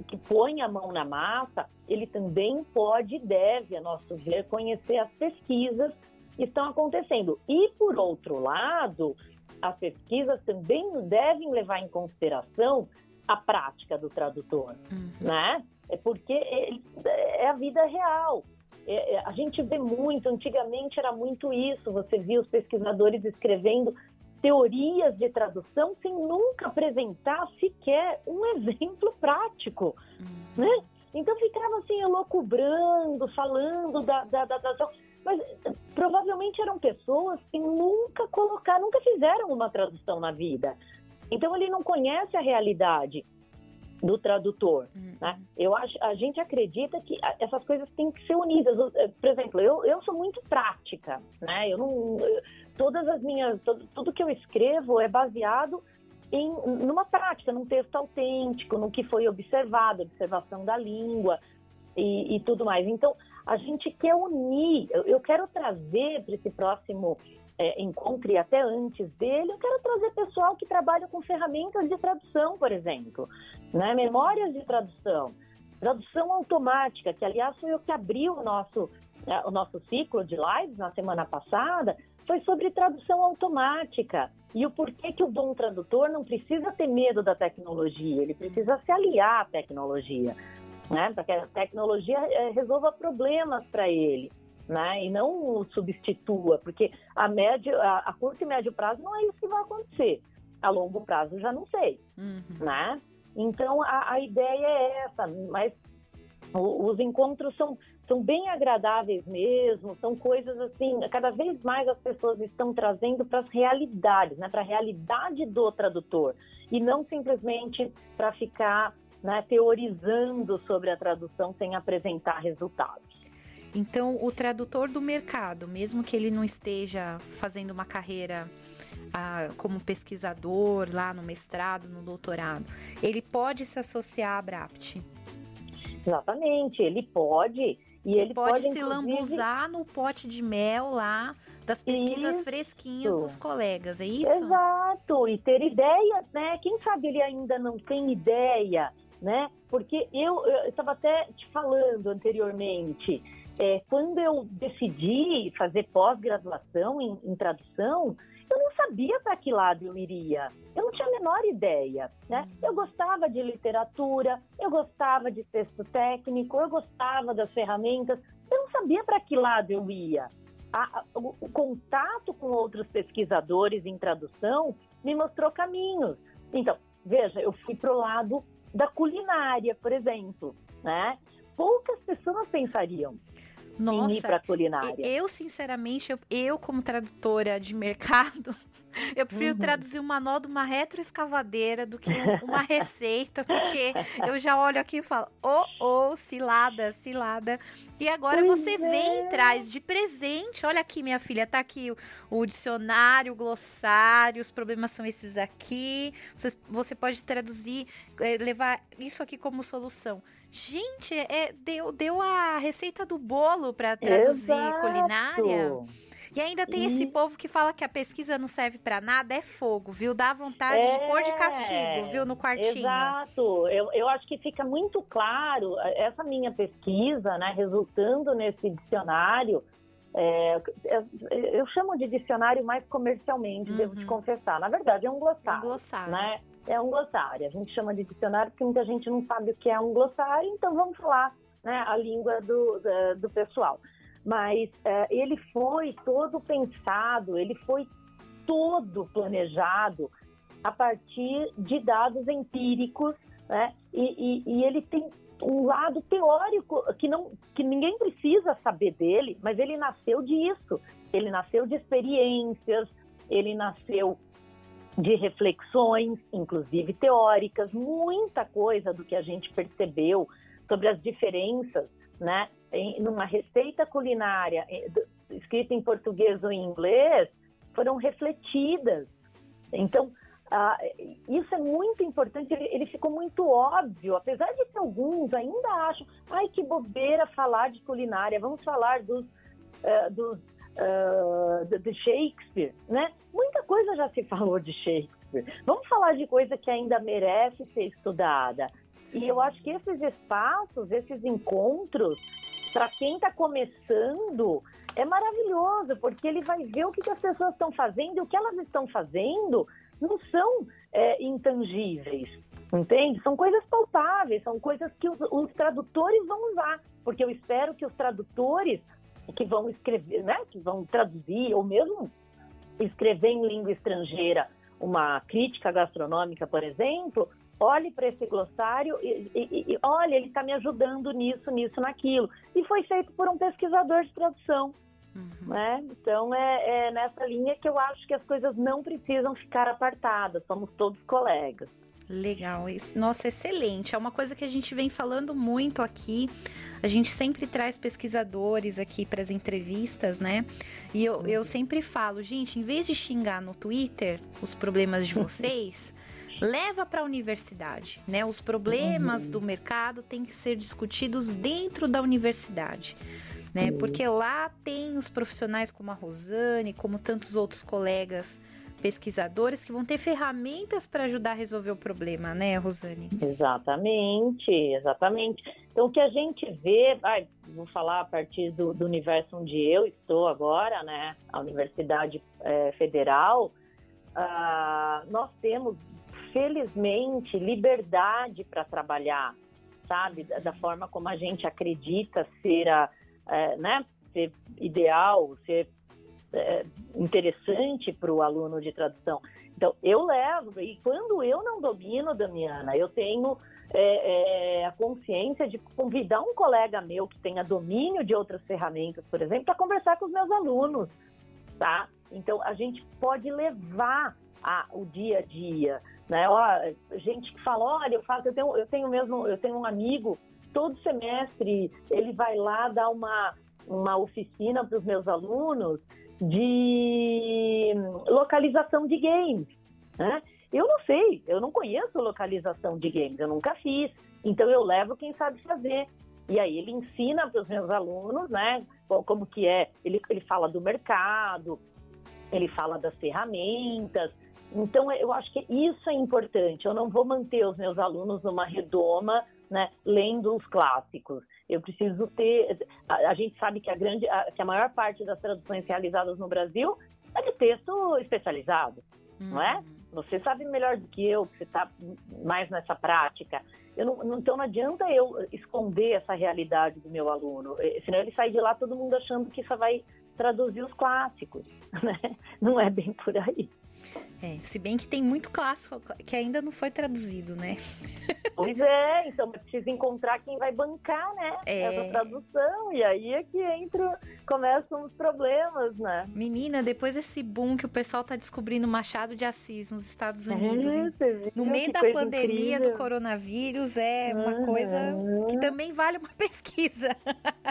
que põe a mão na massa, ele também pode e deve, a nosso ver, conhecer as pesquisas que estão acontecendo. E, por outro lado, as pesquisas também devem levar em consideração a prática do tradutor, uhum. né? É porque é, a vida real. É, é, a gente vê muito, antigamente era muito isso, você via os pesquisadores escrevendo teorias de tradução sem nunca apresentar sequer um exemplo prático, uhum. né? Então ficava assim, elocubrando, falando da, da, da, da, Mas provavelmente eram pessoas que nunca colocaram, nunca fizeram uma tradução na vida. Então ele não conhece a realidade do tradutor. Uhum. Né? Eu acho, a gente acredita que essas coisas têm que ser unidas. Eh, por exemplo, eu, eu sou muito prática, né? Eu não, todas as minhas, todo, tudo que eu escrevo é baseado em numa prática, num texto autêntico, no que foi observado, observação da língua e, e tudo mais. Então, a gente quer unir. Eu, quero trazer para esse próximo é, encontre até antes dele, eu quero trazer pessoal que trabalha com ferramentas de tradução, por exemplo, né? memórias de tradução, tradução automática, que aliás foi o que abriu o nosso, é, o nosso ciclo de lives na semana passada, foi sobre tradução automática e o porquê que o bom tradutor não precisa ter medo da tecnologia, ele precisa se aliar à tecnologia, né? para que a tecnologia é, resolva problemas para ele né? E não o substitua, porque a médio, a, a, curto e médio prazo não é isso que vai acontecer. A longo prazo já não sei, uhum. né? Então a, a, ideia é essa, mas o, os encontros são, são bem agradáveis mesmo, são coisas assim, cada vez mais as pessoas estão trazendo para as realidades, né? Para a realidade do tradutor e não simplesmente para ficar né, teorizando sobre a tradução sem apresentar resultados. Então, o tradutor do mercado, mesmo que ele não esteja fazendo uma carreira ah, como pesquisador lá no mestrado, no doutorado, ele pode se associar à Abrapt. Exatamente, ele pode. E ele, ele pode, pode, se inclusive... lambuzar no pote de mel lá das pesquisas isso. fresquinhas dos colegas, é isso? Exato, e ter ideias, né? Quem sabe ele ainda não tem ideia, né? Porque eu estava até te falando anteriormente, é, quando eu decidi fazer pós-graduação em, em, tradução, eu não sabia para que lado eu iria. Eu não tinha a menor ideia, né? Eu gostava de literatura, eu gostava de texto técnico, eu gostava das ferramentas, eu não sabia para que lado eu ia. A, a, o, o contato com outros pesquisadores em tradução me mostrou caminhos. Então, veja, eu fui para o lado da culinária, por exemplo, né? Poucas pessoas pensariam. Nossa, para culinária. Eu, sinceramente, eu, eu, como tradutora de mercado, (laughs) eu prefiro uhum. traduzir um manual de uma retroescavadeira do que uma receita, porque eu já olho aqui e falo, oh, oh, cilada, cilada. E agora pois você é. vem e traz de presente. Olha aqui, minha filha, tá aqui o, o dicionário, o glossário, os problemas são esses aqui. Você, você pode traduzir, eh, levar isso aqui como solução. Gente, é, deu, deu a receita do bolo para traduzir Exato. culinária. E ainda tem e... esse povo que fala que a pesquisa não serve para nada, é fogo, viu? Dá vontade é... de pôr de castigo, viu? No quartinho. Exato. Eu, eu acho que fica muito claro essa minha pesquisa, né? Resultando nesse dicionário. É, eu chamo de dicionário mais comercialmente, uhum. devo te uhum. confessar. Na verdade, é um glossário. Um glossário. Né? É um glossário. A gente chama de dicionário porque muita gente não sabe o que é um glossário, então vamos falar né, a língua do, do pessoal. Mas é, ele foi todo pensado, ele foi todo planejado a partir de dados empíricos, né? E, e, e, ele tem um lado teórico que não que ninguém precisa saber dele, mas ele nasceu disso. Ele nasceu de experiências, ele nasceu de reflexões, inclusive teóricas, muita coisa do que a gente percebeu sobre as diferenças, né, em numa receita culinária escrita em português ou em inglês, foram refletidas. Então, isso é muito importante, ele, ele, ficou muito óbvio, apesar de que alguns ainda acham, ai que bobeira falar de culinária, vamos falar dos, uh, dos uh, de Shakespeare, né? Muita coisa já se falou de Shakespeare. Vamos falar de coisa que ainda merece ser estudada. Sim. E eu acho que esses espaços, esses encontros, para quem está começando, é maravilhoso, porque ele vai ver o que, que as pessoas estão fazendo e o que elas estão fazendo não são é, intangíveis, entende? São coisas palpáveis, são coisas que os, os tradutores vão usar, porque eu espero que os tradutores que vão escrever, né, que vão traduzir, ou mesmo escrever em língua estrangeira uma crítica gastronômica, por exemplo, olhe para esse glossário e, e, e olha, ele está me ajudando nisso, nisso, naquilo. E foi feito por um pesquisador de tradução. Uhum. Né? Então é, é nessa linha que eu acho que as coisas não precisam ficar apartadas, somos todos colegas. Legal, nossa, excelente. É uma coisa que a gente vem falando muito aqui. A gente sempre traz pesquisadores aqui para as entrevistas, né? E eu, eu sempre falo, gente, em vez de xingar no Twitter os problemas de vocês, (laughs) leva para a universidade, né? Os problemas uhum. do mercado têm que ser discutidos dentro da universidade. Né? Porque lá tem os profissionais como a Rosane, como tantos outros colegas pesquisadores que vão ter ferramentas para ajudar a resolver o problema, né, Rosane? Exatamente, exatamente. Então, o que a gente vê, vai, vou falar a partir do, do universo onde eu estou agora, né, a Universidade é, Federal, uh, nós temos, felizmente, liberdade para trabalhar, sabe, da, da, forma como a gente acredita ser a, é, né, ser ideal, ser é, interessante para o aluno de tradução. Então, eu levo, e quando eu não domino, Damiana, eu tenho é, é, a consciência de convidar um colega meu que tenha domínio de outras ferramentas, por exemplo, para conversar com os meus alunos, tá? Então, a gente pode levar a, o dia a dia, né? Ó, gente que fala, olha, eu faço, eu tenho, eu tenho mesmo, eu tenho um amigo, todo semestre ele vai lá dar uma, uma oficina para os meus alunos de localização de games. Né? Eu não sei, eu não conheço localização de games, eu nunca fiz. Então eu levo quem sabe fazer. E aí ele ensina para os meus alunos, né, como que é. Ele, ele fala do mercado, ele fala das ferramentas. Então eu acho que isso é importante. Eu não vou manter os meus alunos numa redoma, né, lendo os clássicos. Eu preciso ter. A, a gente sabe que a grande, a, que a maior parte das traduções realizadas no Brasil é de texto especializado, não é? Uhum. Você sabe melhor do que eu, que você está mais nessa prática. Não, então não adianta eu esconder essa realidade do meu aluno, eh, senão ele sai de lá todo mundo achando que só vai traduzir os clássicos, (laughs) né? Não é bem por aí. É, se bem que tem muito clássico que ainda não foi traduzido, né? Pois é, então precisa encontrar quem vai bancar, né? É... Essa tradução. E aí é que entra, começam os problemas, né? Menina, depois desse boom que o pessoal tá descobrindo Machado de Assis nos Estados Unidos, é, no meio da pandemia incrível. do coronavírus, é uma uhum. coisa que também vale uma (laughs) pesquisa.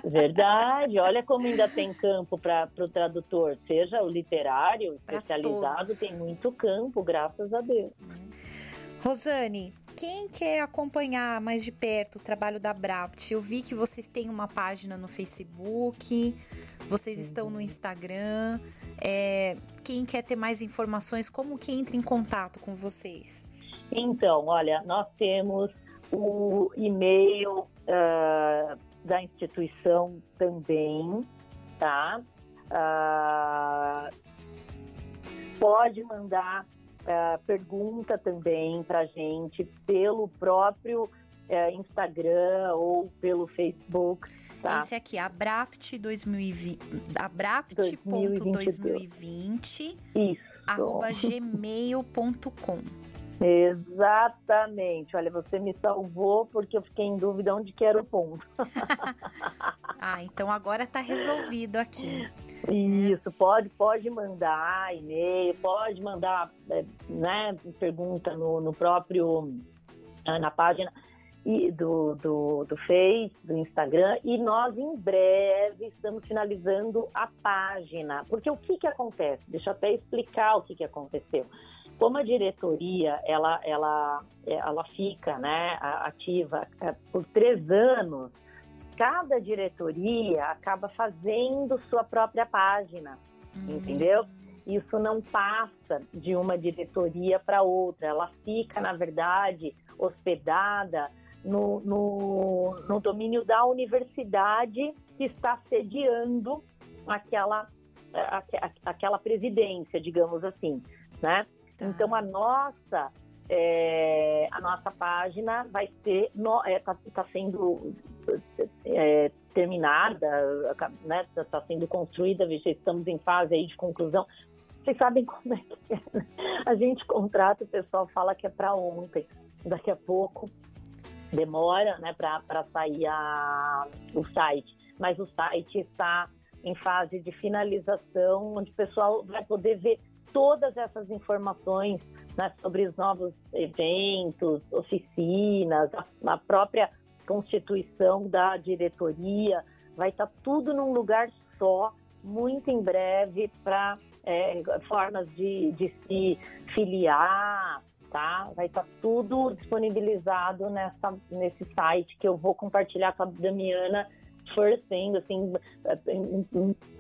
Verdade. Olha como ainda tem campo para o tradutor, seja o literário, especializado, tem muito campo, graças a Deus. Rosane, quem quer acompanhar mais de perto o trabalho da Brapt, eu vi que vocês têm uma página no Facebook, vocês estão no Instagram. É, quem quer ter mais informações, como que entra em contato com vocês? Então, olha, nós temos o e-mail uh, da instituição também, tá? Uh, pode mandar uh, pergunta também para gente pelo próprio uh, Instagram ou pelo Facebook. Tá? Esse aqui, abrapt 2020, abrapt.2020 arroba gmail.com. Exatamente. Olha, você me salvou porque eu fiquei em dúvida onde que era o ponto. (laughs) ah, então agora está resolvido aqui. Isso, pode, pode mandar e-mail, pode mandar é, né, pergunta no, no próprio, ah, na página do, do, do Face, do Instagram, e nós em breve estamos finalizando a página. Porque o que, que acontece? Deixa eu até explicar o que, que aconteceu. Como a diretoria ela, ela, ela fica né, ativa é, por três anos, cada diretoria acaba fazendo sua própria página, uhum. entendeu? Isso não passa de uma diretoria para outra, ela fica, na verdade, hospedada no, no, no domínio da universidade que está sediando aquela, aquela presidência, digamos assim, né? Tá. Então, a nossa é, a nossa página vai ser está é, tá, tá sendo é, terminada, está né, tá sendo construída, estamos em fase aí de conclusão. vocês sabem como é que é. Né? A gente contrata, o pessoal fala que é para ontem. Daqui a pouco demora né, para sair a, o site. Mas o site está em fase de finalização, onde o pessoal vai poder ver todas essas informações né, sobre os novos eventos, oficinas, a, própria constituição da diretoria, vai estar tá tudo num lugar só, muito em breve, para é, formas de, de se filiar, tá? Vai estar tá tudo disponibilizado nessa, nesse site que eu vou compartilhar com a Damiana thing, assim,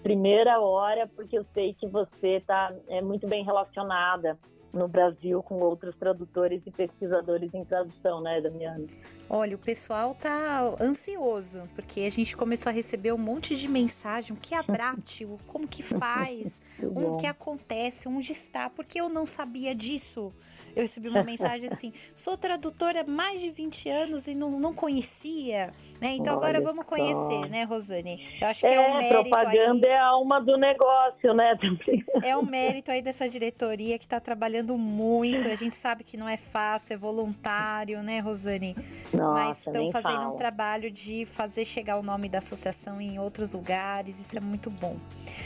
primeira hora, porque eu sei que você tá é muito bem relacionada no Brasil com outros tradutores e pesquisadores em tradução, né, Damiana? Olha, o pessoal tá ansioso, porque a gente começou a receber um monte de mensagem, o que é a Brapt, como que faz, (laughs) o que acontece, onde está, porque eu não sabia disso. Eu recebi uma mensagem assim, (laughs) sou tradutora há mais de 20 anos e não, não conhecia, né? Então Olha agora vamos conhecer, só. né, Rosane? Eu acho que é, é um mérito propaganda aí... é a alma do negócio, né? (laughs) É um mérito aí dessa diretoria que está trabalhando muito, a gente sabe que não é fácil, é voluntário, né, Rosane? Nossa, Mas estão fazendo fala. um trabalho de fazer chegar o nome da associação em outros lugares, isso é muito bom.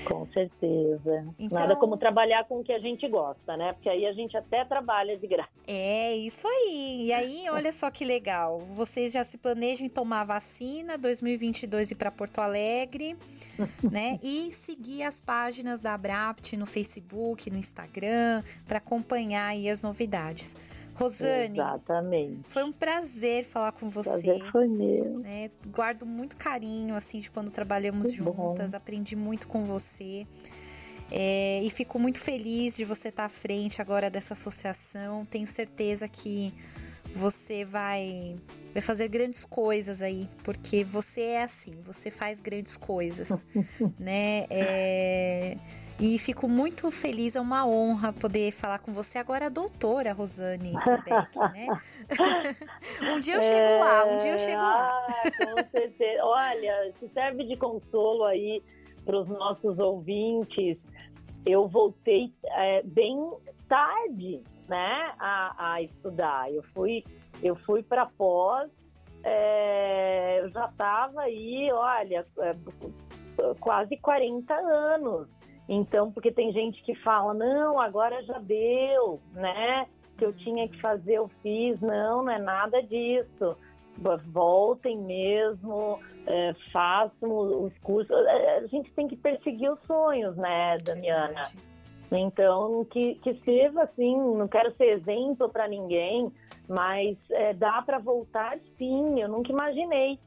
Com certeza. Então, Nada como trabalhar com o que a gente gosta, né? Porque aí a gente até trabalha de graça. É, isso aí. E aí, olha só que legal. Vocês já se planejam em tomar vacina 2022 e para Porto Alegre, né? E seguir as páginas da Abrapt no Facebook, no Instagram, para acompanhar aí as novidades. Rosane, Exatamente. foi um prazer falar com você. Prazer foi meu. Né? Guardo muito carinho assim de quando trabalhamos juntas, bom. aprendi muito com você. É, e fico muito feliz de você estar à frente agora dessa associação. Tenho certeza que você vai, vai fazer grandes coisas aí, porque você é assim, você faz grandes coisas, (laughs) né? É, e fico muito feliz, é uma honra poder falar com você agora, a doutora Rosane Beck, né? (laughs) um dia eu chego lá, um dia eu chego lá. Ah, com certeza. Olha, se serve de consolo aí para os nossos ouvintes, eu voltei é, bem tarde, né, a, a, estudar. Eu fui, eu fui para pós, é, eu já estava aí, olha, é, quase 40 anos. Então, porque tem gente que fala, não, agora já deu, né? Que eu tinha que fazer, eu fiz. Não, não é nada disso. Voltem mesmo, é, façam os cursos. É, a gente tem que perseguir os sonhos, né, Damiana? Então, que, que sirva assim, não quero ser exemplo para ninguém, mas é, dá para voltar sim. Eu nunca imaginei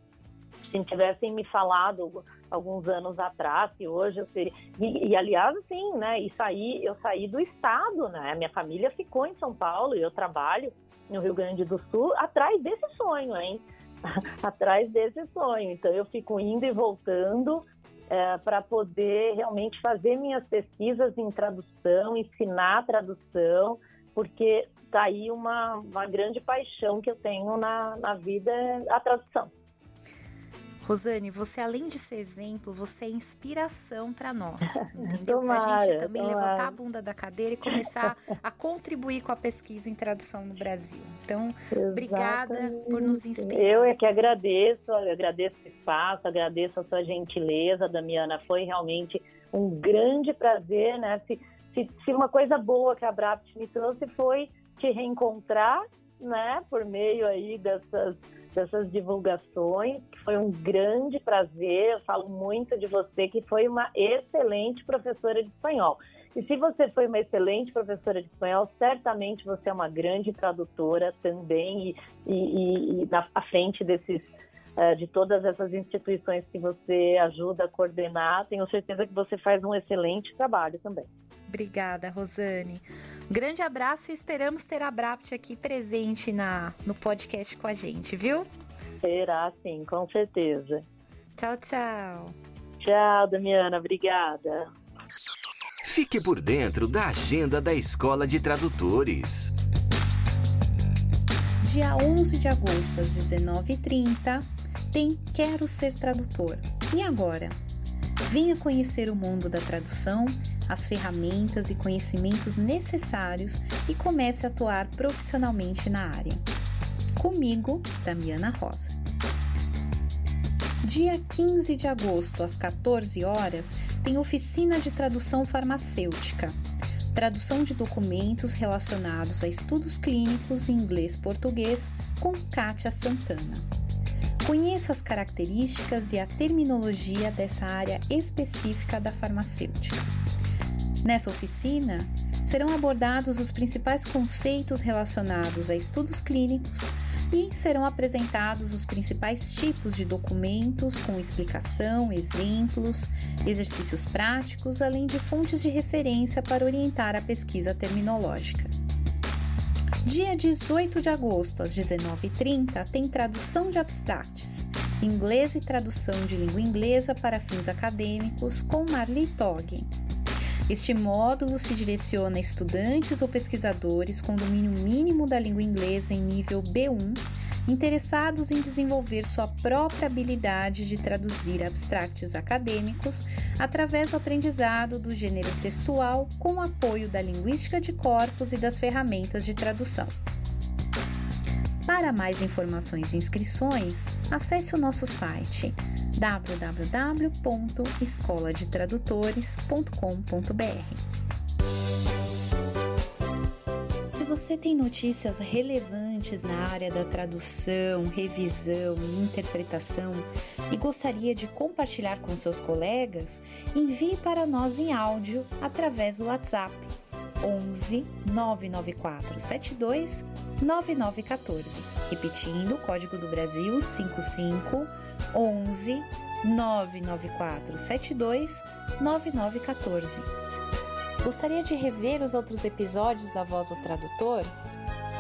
se tivessem me falado alguns anos atrás, que hoje eu seria. E, e, aliás, assim, né? E saí, eu saí do estado, né? Minha família ficou em São Paulo e eu trabalho no Rio Grande do Sul atrás desse sonho, hein? (laughs) atrás desse sonho. Então eu fico indo e voltando é, para poder realmente fazer minhas pesquisas em tradução, ensinar tradução, porque tá aí uma, uma grande paixão que eu tenho na, na vida, a tradução. Rosane, você além de ser exemplo, você é inspiração para nós, (laughs) entendeu? Para a gente também tomara. levantar a bunda da cadeira e começar a contribuir com a pesquisa em tradução no Brasil. Então, Exatamente. obrigada por nos inspirar. Eu é que agradeço, eu agradeço o espaço, agradeço a sua gentileza, Damiana. Foi realmente um grande prazer, né? Se, se, se uma coisa boa que a Brapt me trouxe foi te reencontrar, né? Por meio aí dessas dessas divulgações, foi um grande prazer. Eu falo muito de você, que foi uma excelente professora de espanhol. E se você foi uma excelente professora de espanhol, certamente você é uma grande tradutora também e, e, e na frente desses uh, de todas essas instituições que você ajuda a coordenar. Tenho certeza que você faz um excelente trabalho também. Obrigada, Rosane. Um grande abraço e esperamos ter a Brapt aqui presente na, no podcast com a gente, viu? Será sim, com certeza. Tchau, tchau. Tchau, Damiana. Obrigada. Fique por dentro da agenda da Escola de Tradutores. Dia 11 de agosto, às 19h30, tem Quero Ser Tradutor. E agora? Venha conhecer o mundo da tradução, as ferramentas e conhecimentos necessários e comece a atuar profissionalmente na área. Comigo, Damiana Rosa. Dia 15 de agosto, às 14 horas, tem oficina de tradução farmacêutica. Tradução de documentos relacionados a estudos clínicos em inglês-português com Kátia Santana. Conheça as características e a terminologia dessa área específica da farmacêutica. Nessa oficina, serão abordados os principais conceitos relacionados a estudos clínicos e serão apresentados os principais tipos de documentos com explicação, exemplos, exercícios práticos, além de fontes de referência para orientar a pesquisa terminológica. Dia 18 de agosto, às 19h30, tem tradução de abstracts, inglês e tradução de língua inglesa para fins acadêmicos, com Marli Toggen. Este módulo se direciona a estudantes ou pesquisadores com domínio mínimo da língua inglesa em nível B1, interessados em desenvolver sua própria habilidade de traduzir abstracts acadêmicos através do aprendizado do gênero textual com o apoio da linguística de corpos e das ferramentas de tradução. Para mais informações e inscrições, acesse o nosso site www.escoladetradutores.com.br. Se você tem notícias relevantes na área da tradução, revisão e interpretação e gostaria de compartilhar com seus colegas, envie para nós em áudio através do WhatsApp 11 994 72 9914. Repetindo, código do Brasil 55 11 994 72 9914. Gostaria de rever os outros episódios da Voz do Tradutor?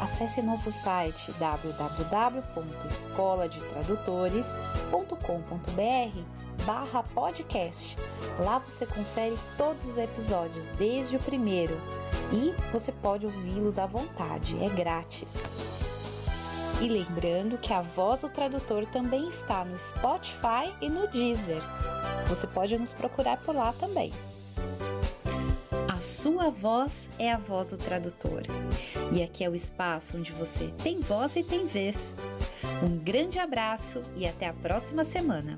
Acesse nosso site www.escoladetradutores.com.br barra podcast. Lá você confere todos os episódios, desde o primeiro, e você pode ouvi-los à vontade, é grátis. E lembrando que a voz do tradutor também está no Spotify e no Deezer. Você pode nos procurar por lá também. A sua voz é a voz do tradutor. E aqui é o espaço onde você tem voz e tem vez. Um grande abraço e até a próxima semana.